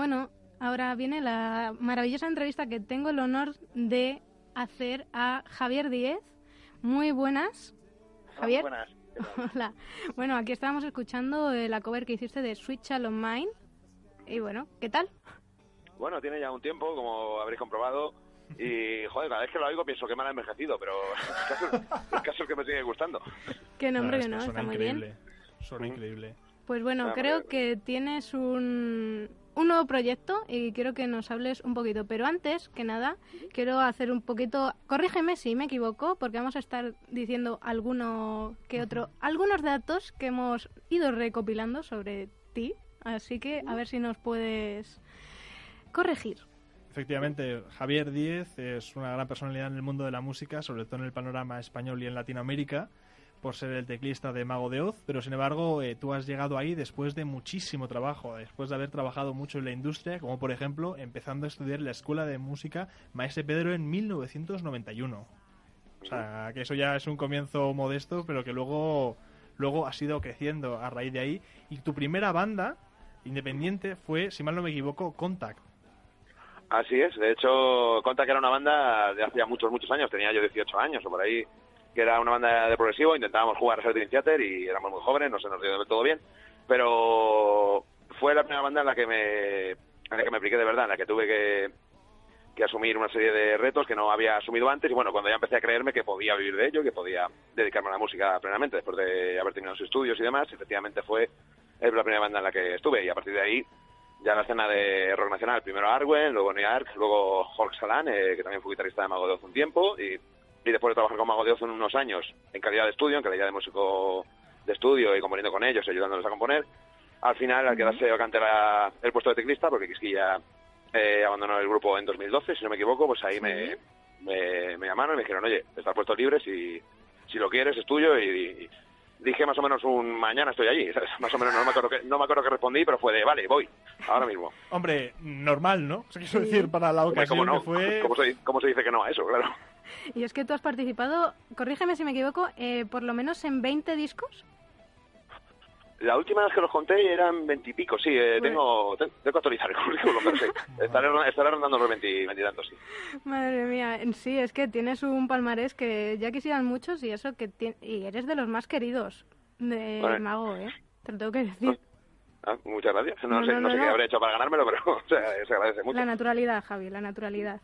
Bueno, ahora viene la maravillosa entrevista que tengo el honor de hacer a Javier Díez. Muy buenas. Javier. buenas. Hola. Bueno, aquí estábamos escuchando eh, la cover que hiciste de Switch on Mine. Y bueno, ¿qué tal? Bueno, tiene ya un tiempo, como habréis comprobado. Y, joder, cada vez que lo oigo pienso que mal ha envejecido, pero que me sigue gustando. Qué nombre que no, está muy bien. Suena increíble. Pues bueno, creo que tienes un, un nuevo proyecto y quiero que nos hables un poquito. Pero antes que nada, quiero hacer un poquito. Corrígeme si me equivoco, porque vamos a estar diciendo alguno que otro, algunos datos que hemos ido recopilando sobre ti. Así que a ver si nos puedes corregir. Efectivamente, Javier Díez es una gran personalidad en el mundo de la música, sobre todo en el panorama español y en Latinoamérica por ser el teclista de Mago de Oz, pero sin embargo eh, tú has llegado ahí después de muchísimo trabajo, después de haber trabajado mucho en la industria, como por ejemplo empezando a estudiar la Escuela de Música Maese Pedro en 1991. O sea, que eso ya es un comienzo modesto, pero que luego, luego ha ido creciendo a raíz de ahí. Y tu primera banda independiente fue, si mal no me equivoco, Contact. Así es, de hecho, Contact era una banda de hace muchos, muchos años, tenía yo 18 años o por ahí que era una banda de progresivo, intentábamos jugar a ser Theater y éramos muy jóvenes, no se nos dio todo bien, pero fue la primera banda en la que me, en la que me apliqué de verdad, en la que tuve que, que asumir una serie de retos que no había asumido antes y bueno, cuando ya empecé a creerme que podía vivir de ello, que podía dedicarme a la música plenamente después de haber terminado sus estudios y demás, efectivamente fue la primera banda en la que estuve y a partir de ahí ya la escena de rock nacional, primero Arwen, luego New York, luego Jorge Salán, eh, que también fue guitarrista de Mago de Oz un tiempo y y después de trabajar con Mago de Oz en unos años en calidad de estudio, en calidad de músico de estudio y componiendo con ellos, ayudándoles a componer, al final, al quedarse vacante el puesto de teclista, porque Quisquilla eh, abandonó el grupo en 2012, si no me equivoco, pues ahí me, me, llamaron y me dijeron, oye, estás puesto libre, si, si lo quieres es tuyo, y, dije más o menos un mañana estoy allí, más o menos no me acuerdo que, no me acuerdo que respondí, pero fue de, vale, voy, ahora mismo. Hombre, normal, ¿no? O quiero decir, para la ocasión no? que fue... ¿Cómo se, ¿Cómo se dice que no a eso, claro? Y es que tú has participado, corrígeme si me equivoco, eh, por lo menos en 20 discos. La última vez que los conté eran veintipico, sí, eh, tengo, tengo que actualizar el currículum, pero sí, estaré, estaré rondando los veintitantos, sí. Madre mía, sí, es que tienes un palmarés que ya quisieran muchos y eso que y eres de los más queridos de Mago, ¿eh? Te lo tengo que decir. Ah, muchas gracias, no, sé, no, sé qué habré hecho para ganármelo, pero se agradece mucho. La naturalidad, Javi, la naturalidad.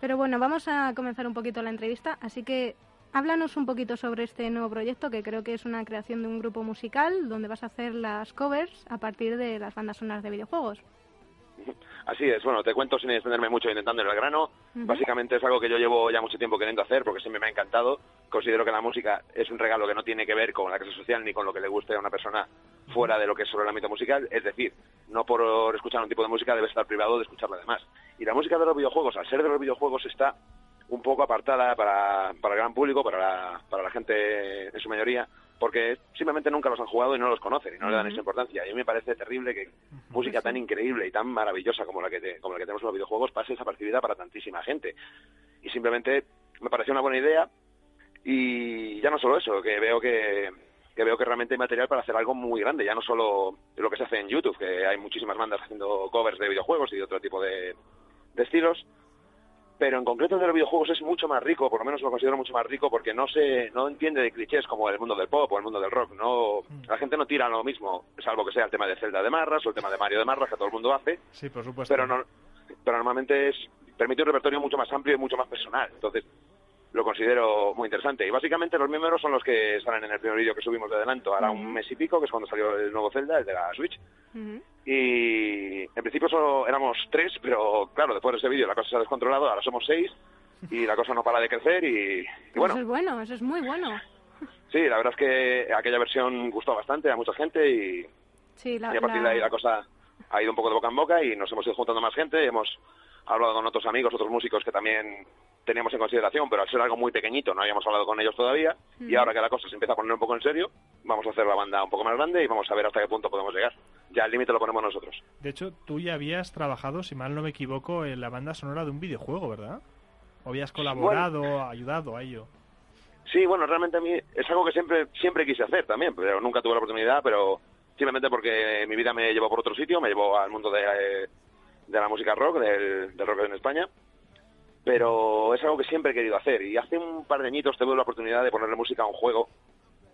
Pero bueno, vamos a comenzar un poquito la entrevista, así que háblanos un poquito sobre este nuevo proyecto, que creo que es una creación de un grupo musical donde vas a hacer las covers a partir de las bandas sonoras de videojuegos. Así es, bueno, te cuento sin extenderme mucho intentando el grano. Básicamente es algo que yo llevo ya mucho tiempo queriendo hacer porque siempre me ha encantado. Considero que la música es un regalo que no tiene que ver con la clase social ni con lo que le guste a una persona fuera de lo que es sobre el ámbito musical. Es decir, no por escuchar un tipo de música debe estar privado de escucharla además. Y la música de los videojuegos, al ser de los videojuegos, está un poco apartada para, para el gran público, para la, para la gente en su mayoría, porque simplemente nunca los han jugado y no los conocen y no le dan esa importancia. Y a mí me parece terrible que música tan increíble y tan maravillosa como la que, como la que tenemos en los videojuegos pase desapercibida para tantísima gente. Y simplemente me pareció una buena idea y ya no solo eso, que veo que, que veo que realmente hay material para hacer algo muy grande, ya no solo lo que se hace en YouTube, que hay muchísimas bandas haciendo covers de videojuegos y de otro tipo de, de estilos, pero en concreto de los videojuegos es mucho más rico, por lo menos lo considero mucho más rico porque no se no entiende de clichés como el mundo del pop o el mundo del rock, no mm. la gente no tira lo mismo, salvo que sea el tema de Zelda de Marras o el tema de Mario de Marras que todo el mundo hace. Sí, por supuesto. Pero no pero normalmente es permite un repertorio mucho más amplio y mucho más personal. Entonces, lo considero muy interesante. Y básicamente los miembros son los que salen en el primer vídeo que subimos de adelanto, ahora un mes y pico, que es cuando salió el nuevo Zelda, el de la Switch. Y en principio solo éramos tres, pero claro, después de ese vídeo la cosa se ha descontrolado, ahora somos seis y la cosa no para de crecer y, bueno. Eso es bueno, eso es muy bueno. Sí, la verdad es que aquella versión gustó bastante a mucha gente y, y a partir de ahí la cosa ha ido un poco de boca en boca y nos hemos ido juntando más gente, hemos hablado con otros amigos, otros músicos que también teníamos en consideración, pero al ser algo muy pequeñito no habíamos hablado con ellos todavía y ahora que la cosa se empieza a poner un poco en serio, vamos a hacer la banda un poco más grande y vamos a ver hasta qué punto podemos llegar. Ya el límite lo ponemos nosotros. De hecho, tú ya habías trabajado, si mal no me equivoco, en la banda sonora de un videojuego, ¿verdad? ¿O habías colaborado, ayudado a ello? Sí, bueno, realmente a mí es algo que siempre siempre quise hacer también, pero nunca tuve la oportunidad, pero simplemente porque mi vida me llevó por otro sitio, me llevó al mundo de, eh, de la música rock, del, del rock en España, pero es algo que siempre he querido hacer. Y hace un par de añitos tuve la oportunidad de ponerle música a un juego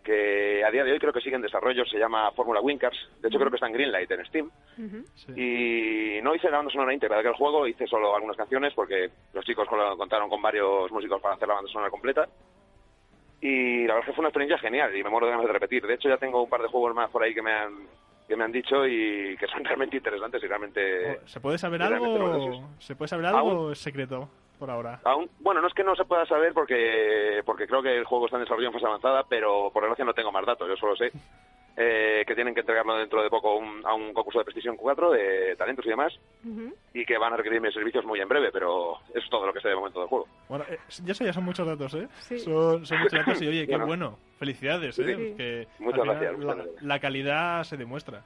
que a día de hoy creo que sigue en desarrollo, se llama Fórmula Winkers, de hecho creo que está en Greenlight en Steam, y no hice la banda sonora íntegra de aquel juego, hice solo algunas canciones porque los chicos contaron con varios músicos para hacer la banda sonora completa, y la verdad es que fue una experiencia genial y me muero de ganas de repetir. De hecho ya tengo un par de juegos más por ahí que me han que me han dicho y que son realmente interesantes y realmente... ¿Se puede saber algo? ¿Se puede saber algo secreto? Por ahora? Aún, bueno, no es que no se pueda saber porque, porque creo que el juego está en desarrollo en fase avanzada, pero por desgracia no tengo más datos, yo solo sé eh, que tienen que entregarlo dentro de poco a un concurso de PlayStation 4 de talentos y demás, y que van a requerir mis servicios muy en breve, pero eso es todo lo que sé de momento del juego. Bueno, eh, ya eso ya son muchos datos, ¿eh? Son, son, muchos datos y oye, qué bueno. Felicidades, ¿eh? Muchas gracias. la calidad se demuestra.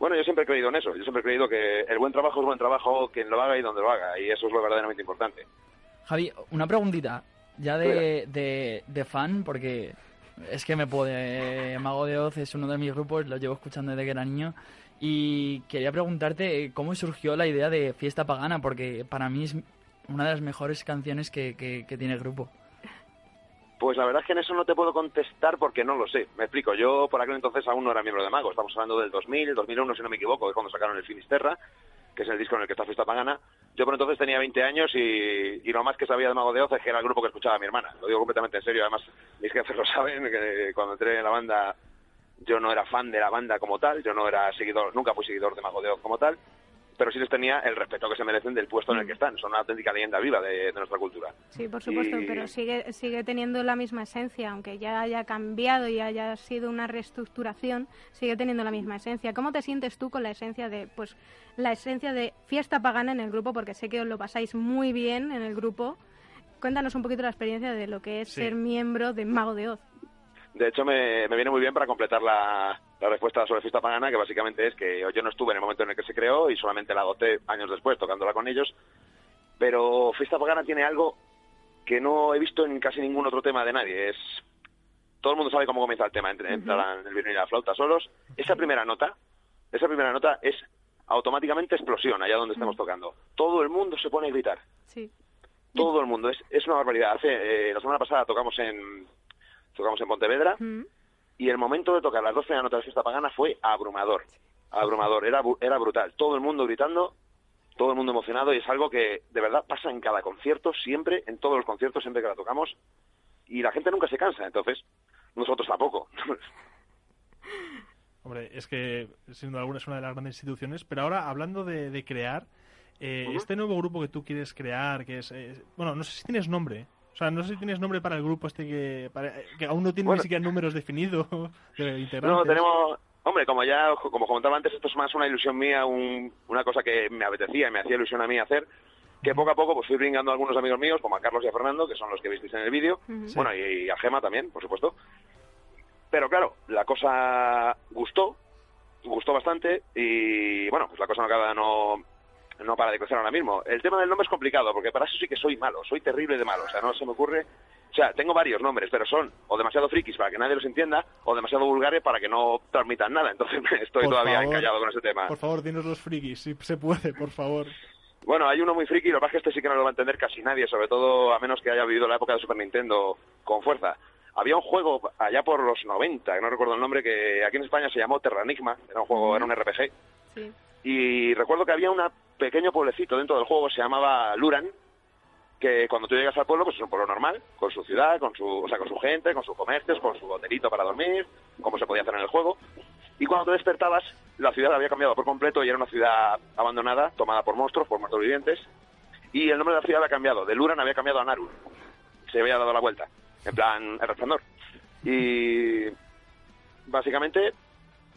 Bueno, yo siempre he creído en eso. Yo siempre he creído que el buen trabajo es buen trabajo quien lo haga y donde lo haga. Y eso es lo verdaderamente importante. Javi, una preguntita. Ya de, de, fan, porque es que me puede... Mago de Oz es uno de mis grupos, lo llevo escuchando desde que era niño. Y quería preguntarte cómo surgió la idea de Fiesta Pagana, porque para mí es una de las mejores canciones que, que tiene el grupo. Pues la verdad es que en eso no te puedo contestar porque no lo sé. Me explico, yo por aquel entonces aún no era miembro de Mago, estamos hablando del 2000, 2001 si no me equivoco, que cuando sacaron el Finisterra, que es el disco en el que está Fiesta Pagana. Yo por entonces tenía 20 años y, lo más que sabía de Mago de Oz es que era el grupo que escuchaba a mi hermana. Lo digo completamente en serio, además mis jefes lo saben, que cuando entré en la banda yo no era fan de la banda como tal, yo no era seguidor, nunca fui seguidor de Mago de Oz como tal, pero sí les tenía el respeto que se merecen del puesto en el que están. Son una auténtica leyenda viva de, nuestra cultura. Sí, por supuesto, pero sigue, sigue teniendo la misma esencia, aunque ya haya cambiado y haya sido una reestructuración, sigue teniendo la misma esencia. ¿Cómo te sientes tú con la esencia de, pues, la esencia de fiesta pagana en el grupo? Porque sé que os lo pasáis muy bien en el grupo. Cuéntanos un poquito la experiencia de lo que es ser miembro de Mago de Oz. De hecho, me, me viene muy bien para completar la, la respuesta sobre Fiesta Pagana, que básicamente es que yo no estuve en el momento en el que se creó y solamente la agoté años después tocándola con ellos. Pero Fiesta Pagana tiene algo que no he visto en casi ningún otro tema de nadie. Es todo el mundo sabe cómo comienza el tema, entra, el violín y la flauta solos. Esa primera nota, esa primera nota es automáticamente explosión allá donde estamos tocando. Todo el mundo se pone a gritar. Sí. Todo el mundo, es, es una barbaridad. Hace, eh, la semana pasada tocamos en tocamos en Pontevedra y el momento de tocar las dos primeras notas de fiesta pagana fue abrumador, abrumador, era, era brutal, todo el mundo gritando, todo el mundo emocionado y es algo que de verdad pasa en cada concierto, siempre, en todos los conciertos, siempre que la tocamos y la gente nunca se cansa, entonces nosotros tampoco. Hombre, es que siendo alguna es una de las grandes instituciones, pero ahora hablando de, crear, eh, este nuevo grupo que tú quieres crear, que es, eh, bueno, no sé si tienes nombre, sea, no sé si tienes nombre para el grupo este que, que aún no tiene ni siquiera números definidos de No, tenemos... Hombre, como ya como comentaba antes, esto es más una ilusión mía, una cosa que me apetecía y me hacía ilusión a mí hacer, que poco a poco pues fui bringando a algunos amigos míos, como a Carlos y a Fernando, que son los que visteis en el vídeo, bueno, y, a Gema también, por supuesto. Pero claro, la cosa gustó, gustó bastante y bueno, pues la cosa no acaba no no para de crecer ahora mismo. El tema del nombre es complicado, porque para eso sí que soy malo, soy terrible de malo, o sea, no se me ocurre... O sea, tengo varios nombres, pero son o demasiado frikis para que nadie los entienda, o demasiado vulgares para que no transmitan nada, entonces estoy todavía encallado con ese tema. Por favor, dinos los frikis, si se puede, por favor. Bueno, hay uno muy friki, lo que pasa es que este sí que no lo va a entender casi nadie, sobre todo a menos que haya vivido la época de Super Nintendo con fuerza. Había un juego allá por los 90, que no recuerdo el nombre, que aquí en España se llamó Terranigma, era un juego, era un RPG. Sí. Y recuerdo que había un pequeño pueblecito dentro del juego, se llamaba Luran, que cuando tú llegas al pueblo, pues es un pueblo normal, con su ciudad, con su, o sea, con su gente, con sus comercios, con su hotelito para dormir, como se podía hacer en el juego. Y cuando te despertabas, la ciudad había cambiado por completo y era una ciudad abandonada, tomada por monstruos, por muertos vivientes. Y el nombre de la ciudad había cambiado. De Luran había cambiado a Narur. Se había dado la vuelta. En plan, el resplandor. Y básicamente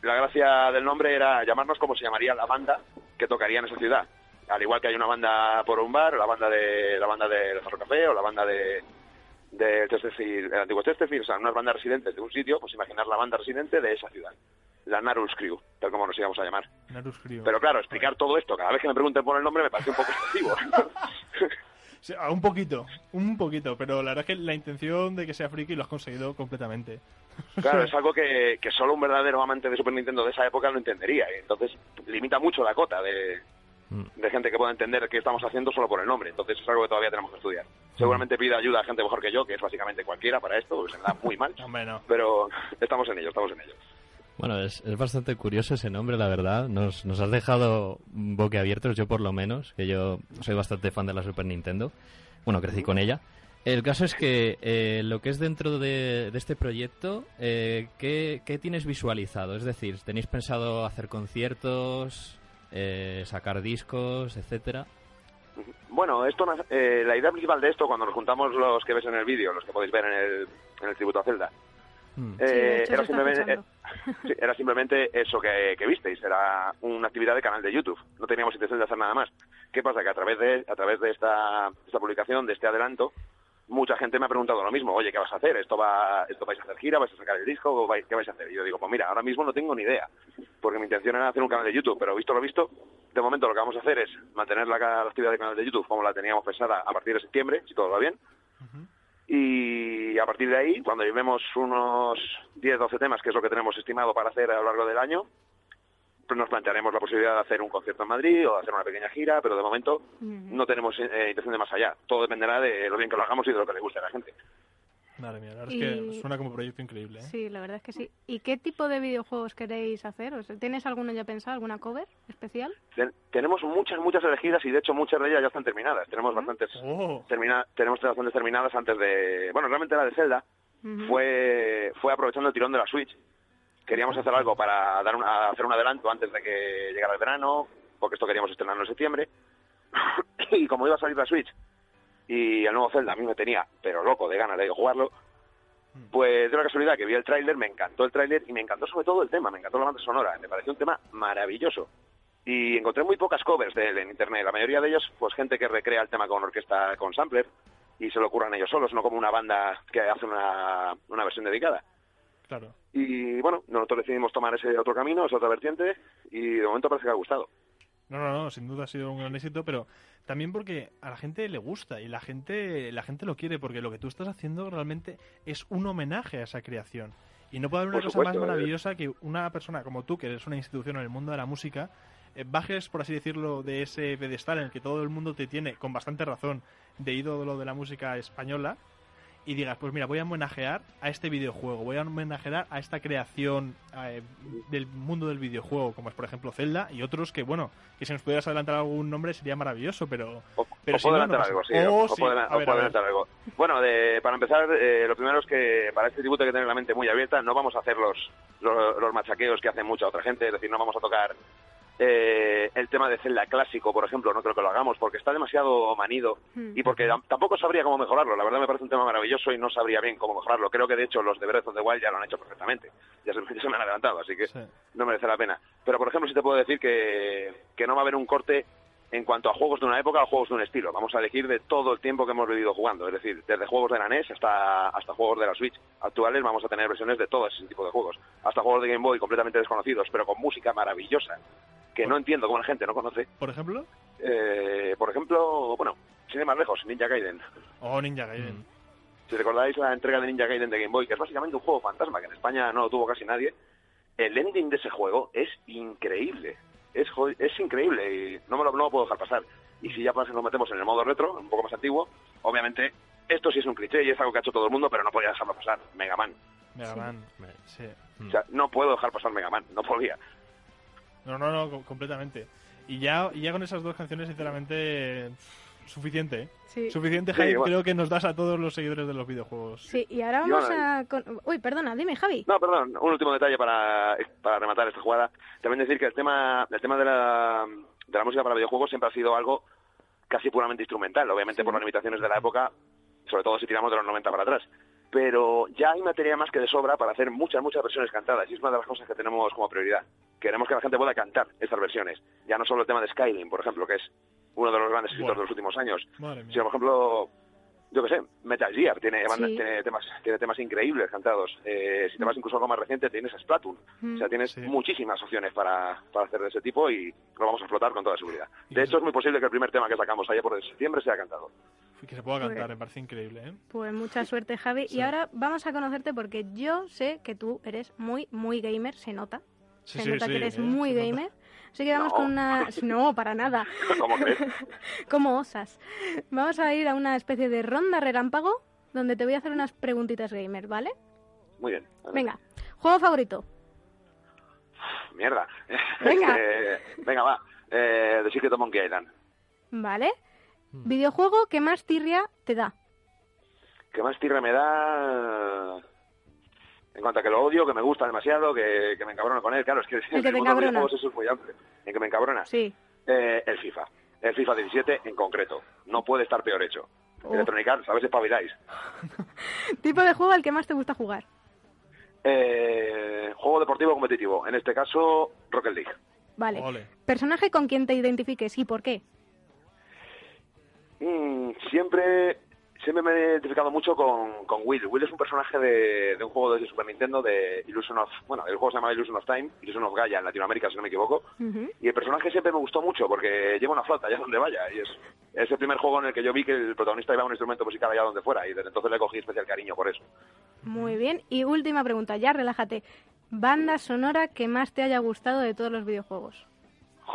la gracia del nombre era llamarnos como se llamaría la banda que tocaría en esa ciudad. Al igual que hay una banda por un bar, o la banda de la banda del Jarro Café, o la banda de, de el antiguo Chesterfield, o sea, unas bandas residentes de un sitio, pues imaginar la banda residente de esa ciudad. La Narus Crew, tal como nos íbamos a llamar. Narus Crew. Pero claro, explicar todo esto cada vez que me pregunten por el nombre me parece un poco excesivo. Sí, un poquito, un poquito, pero la verdad es que la intención de que sea friki lo has conseguido completamente. Claro, es algo que, que solo un verdadero amante de Super Nintendo de esa época lo entendería. Y entonces limita mucho la cota de, Mm. de gente que pueda entender qué estamos haciendo solo por el nombre. Entonces es algo que todavía tenemos que estudiar. Seguramente pida ayuda a gente mejor que yo, que es básicamente cualquiera para esto, porque se me da muy mal. No. Pero estamos en ello, estamos en ello. Bueno, es, es bastante curioso ese nombre, la verdad. Nos, nos has dejado boquiabiertos, yo por lo menos, que yo soy bastante fan de la Super Nintendo. Bueno, crecí con ella. El caso es que eh, lo que es dentro de, de este proyecto, eh, ¿qué, qué tienes visualizado? Es decir, ¿tenéis pensado hacer conciertos, eh, sacar discos, etcétera? Bueno, esto, eh, la idea principal de esto, cuando nos juntamos los que ves en el vídeo, los que podéis ver en el, en el tributo a Zelda, Mm. eh, Sí, era, simplemente, eh, sí, era simplemente eso que, que visteis, era una actividad de canal de YouTube, no teníamos intención de hacer nada más. ¿Qué pasa? Que a través de, a través de esta, esta publicación, de este adelanto, mucha gente me ha preguntado lo mismo, oye, ¿qué vas a hacer? ¿Esto va, esto vais a hacer gira? ¿Vais a sacar el disco? ¿O vais- ¿Qué vais a hacer? Y yo digo, pues mira, ahora mismo no tengo ni idea, porque mi intención era hacer un canal de YouTube, pero visto lo visto, de momento lo que vamos a hacer es mantener la, la actividad de canal de YouTube como la teníamos pensada a partir de septiembre, si todo va bien, y a partir de ahí, cuando llevemos unos 10-12 temas, que es lo que tenemos estimado para hacer a lo largo del año, pues nos plantearemos la posibilidad de hacer un concierto en Madrid o de hacer una pequeña gira, pero de momento no tenemos eh, intención de más allá. Todo dependerá de lo bien que lo hagamos y de lo que le guste a la gente. Madre mía, la verdad Y- es que suena como un proyecto increíble. ¿eh? Sí, la verdad es que sí. ¿Y qué tipo de videojuegos queréis hacer? O sea, ¿Tienes alguno ya pensado, alguna cover especial? Ten- tenemos muchas, muchas elegidas y de hecho muchas de ellas ya están terminadas. Tenemos bastantes, Oh, termina- tenemos bastantes terminadas antes de... Bueno, realmente la de Zelda Ujú. fue, fue aprovechando el tirón de la Switch. Queríamos hacer algo para dar una- hacer un adelanto antes de que llegara el verano, porque esto queríamos estrenarlo en septiembre. y como iba a salir la Switch y el nuevo Zelda a mí me tenía, pero loco, de ganas de jugarlo, pues de una casualidad que vi el tráiler, me encantó el tráiler y me encantó sobre todo el tema, me encantó la banda sonora, me pareció un tema maravilloso. Y encontré muy pocas covers de él en internet, la mayoría de ellos, pues gente que recrea el tema con orquesta, con sampler, y se lo ocurran ellos solos, no como una banda que hace una, una versión dedicada. claro. Y bueno, nosotros decidimos tomar ese otro camino, esa otra vertiente, y de momento parece que ha gustado. No, no, no, sin duda ha sido un gran éxito, pero también porque a la gente le gusta y la gente, la gente lo quiere, porque lo que tú estás haciendo realmente es un homenaje a esa creación. Y no puede haber una Por cosa supuesto, más eh. maravillosa que una persona como tú, que eres una institución en el mundo de la música, eh, bajes, por así decirlo, de ese pedestal en el que todo el mundo te tiene, con bastante razón, de ídolo de la música española, y digas, pues mira, voy a homenajear a este videojuego, voy a homenajear a esta creación eh, del mundo del videojuego, como es por ejemplo Zelda y otros que, bueno, que si nos pudieras adelantar algún nombre sería maravilloso, pero... O, Pero o si puedo no, no adelantar algo, sí. Oh, o sí. puedo, A o ver, puedo a ver. adelantar algo. Bueno, de- para empezar, eh, lo primero es que para este tributo hay que tener la mente muy abierta. No vamos a hacer los, los, los machaqueos que hace mucha otra gente. Es decir, no vamos a tocar eh, el tema de Zelda clásico, por ejemplo. No creo que lo hagamos porque está demasiado manido y porque tam- tampoco sabría cómo mejorarlo. La verdad me parece un tema maravilloso y no sabría bien cómo mejorarlo. Creo que de hecho los de Breath of the Wild ya lo han hecho perfectamente. Ya se, ya se me han adelantado, así que Sí. no merece la pena. Pero, por ejemplo, sí te puedo decir que, que no va a haber un corte en cuanto a juegos de una época o juegos de un estilo. Vamos a elegir de todo el tiempo que hemos vivido jugando. Es decir, desde juegos de la NES hasta, hasta juegos de la Switch actuales vamos a tener versiones de todo ese tipo de juegos. Hasta juegos de Game Boy completamente desconocidos, pero con música maravillosa, que no entiendo cómo la gente no conoce. Por ejemplo, Eh, por ejemplo, bueno, sin ir más lejos, Ninja Gaiden. o Ninja Gaiden. Mm. Si recordáis la entrega de Ninja Gaiden de Game Boy, que es básicamente un juego fantasma, que en España no lo tuvo casi nadie, el ending de ese juego es increíble. Es, es increíble y no me lo, no lo puedo dejar pasar. Y si ya nos metemos en el modo retro, un poco más antiguo, obviamente esto sí es un cliché y es algo que ha hecho todo el mundo, pero no podía dejarlo pasar. Mega Man. Mega Sí. Man. Sí. O sea, no puedo dejar pasar Mega Man, no podía. No, no, no, co- completamente. Y ya, y ya con esas dos canciones, sinceramente, suficiente, ¿eh? Sí. Suficiente Sí, bueno. creo que nos das a todos los seguidores de los videojuegos. Sí, y ahora Y vamos a... con- Uy, perdona, dime, Javi. No, perdón, un último detalle para, para rematar esta jugada. También decir que el tema, el tema de, la, de la música para videojuegos siempre ha sido algo casi puramente instrumental, obviamente por las limitaciones de la época, sobre todo si tiramos de los 90 para atrás. Pero ya hay materia más que de sobra para hacer muchas, muchas versiones cantadas, y es una de las cosas que tenemos como prioridad. Queremos que la gente pueda cantar estas versiones. Ya no solo el tema de Skyrim, por ejemplo, que es uno de los grandes éxitos Bueno. de los últimos años, sino, por ejemplo, yo qué sé, Metal Gear tiene, banda- Sí. tiene temas tiene temas increíbles cantados. Eh, si te vas incluso a algo más reciente, tienes Splatoon. Mm. O sea, tienes Sí. muchísimas opciones para, para hacer de ese tipo y lo vamos a explotar con toda seguridad. De hecho, es muy posible que el primer tema que sacamos allá por septiembre sea cantado. Que se pueda Pues- cantar, me parece increíble, ¿eh? Pues mucha suerte, Javi. Sí. Y ahora vamos a conocerte porque yo sé que tú eres muy, muy gamer, se nota. Sí, se sí, nota sí, que eres ¿eh? muy nota. gamer. Así que vamos No. con una... No, para nada. ¿Cómo crees? ¿Cómo osas? Vamos a ir a una especie de ronda relámpago donde te voy a hacer unas preguntitas gamer, ¿vale? Muy bien. Venga, juego favorito. Mierda. Venga. Eh, venga, va. Eh, The Secret of Monkey Island. ¿Vale? Hmm. Videojuego que más tirria te da. ¿Qué más tierra me da? En cuanto a que lo odio, que me gusta demasiado, que, que me encabrono con él. Claro, es que que te mundo de eso es muy amplio. En que me encabrona. Sí. Eh, el FIFA. El FIFA 17 en concreto. No puede estar peor hecho. Oh. Electronic Arts, a veces. Tipo de juego al que más te gusta jugar. Eh, juego deportivo competitivo. En este caso, Rocket League. Vale. Ole. Personaje con quien te identifiques y por qué. Mm, siempre siempre me he identificado mucho con, con Will. Will es un personaje de, de un juego de Super Nintendo de Illusion of... Bueno, el juego se llama Illusion of Time, Illusion of Gaia en Latinoamérica, si no me equivoco. Y el personaje siempre me gustó mucho porque lleva una flauta allá donde vaya. Y es, es el primer juego en el que yo vi que el protagonista llevaba un instrumento musical allá donde fuera. Y desde entonces le cogí especial cariño por eso. Muy bien. Y última pregunta, ya relájate. Banda sonora que más te haya gustado de todos los videojuegos.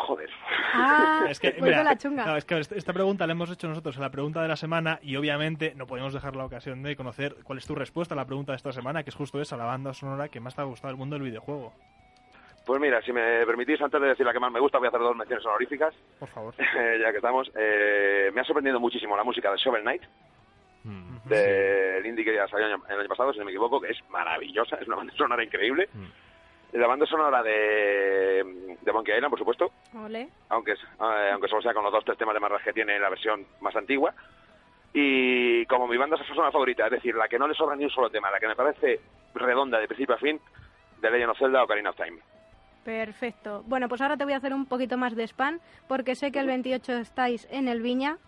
Joder. Ah, Es que, vuelve mira, la chunga. no, es que esta pregunta la hemos hecho nosotros en la pregunta de la semana y obviamente no podemos dejar la ocasión de conocer cuál es tu respuesta a la pregunta de esta semana, que es justo esa, la banda sonora que más te ha gustado del mundo del videojuego. Pues mira, si me permitís, antes de decir la que más me gusta, voy a hacer dos menciones honoríficas, Por favor. ya que estamos. Eh, me ha sorprendido muchísimo la música de Shovel Knight, Mm. del indie que ya salió el año, el año pasado, si no me equivoco, que es maravillosa, es una banda sonora increíble. La banda sonora de, de Monkey Island, por supuesto, Ole. aunque, eh, aunque solo sea con los dos tres temas de Marras que tiene la versión más antigua. Y como mi banda sonora favorita, es decir, la que no le sobra ni un solo tema, la que me parece redonda de principio a fin, de Legend of Zelda o Ocarina of Time. Perfecto. Bueno, pues ahora te voy a hacer un poquito más de spam porque sé que el 28 estáis en el Viña,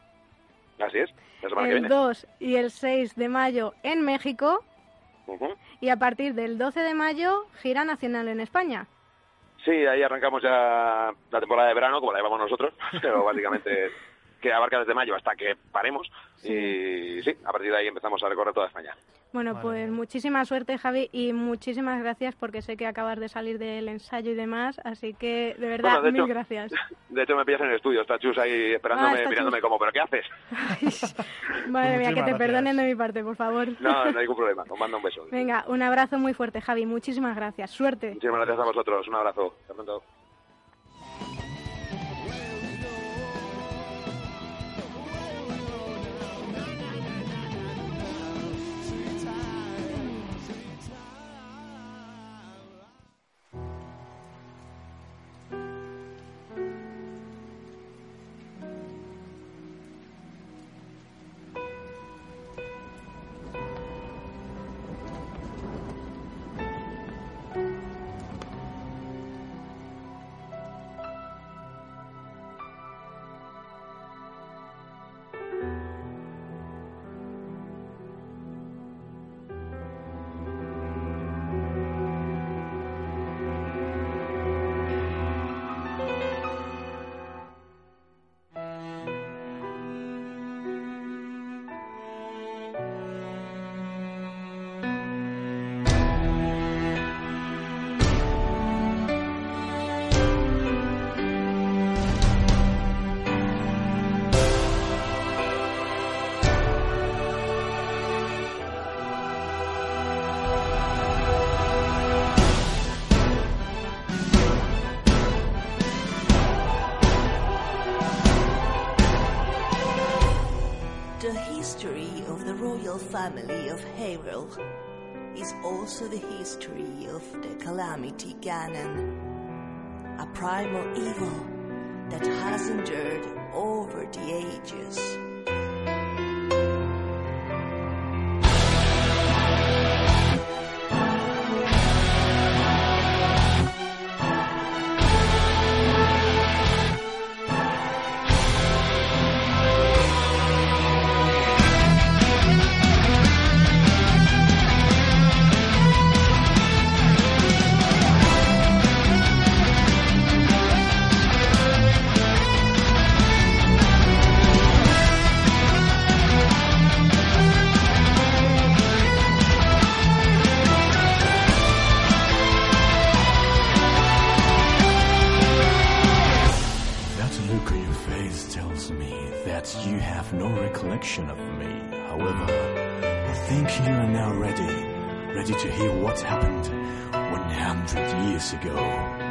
Así es, la semana que el viene. 2 y el 6 de mayo en México Y a partir del 12 de mayo gira nacional en España. Sí, ahí arrancamos ya la temporada de verano, como la llevamos nosotros, pero básicamente que abarca desde mayo hasta que paremos. Y sí, a partir de ahí empezamos a recorrer toda España. Bueno, Vale. pues muchísima suerte, Javi, y muchísimas gracias porque sé que acabas de salir del ensayo y demás, así que de verdad, Bueno, de mil hecho- gracias. De hecho, me pillas en el estudio, está Chus ahí Ah, esperándome, está mirándome Chus. como, ¿pero qué haces? Madre mía, que te perdonen de mi parte, por favor. No, no hay ningún problema, os mando un beso. Venga, un abrazo muy fuerte, Javi. Muchísimas gracias. Suerte. Muchísimas gracias a vosotros, un abrazo. Hasta pronto. Family of Hyrule is also the history of the calamity Ganon, a primal evil that has endured over the ages. You have no recollection of me. However, I think you are now ready, ready to hear what happened 100 years ago.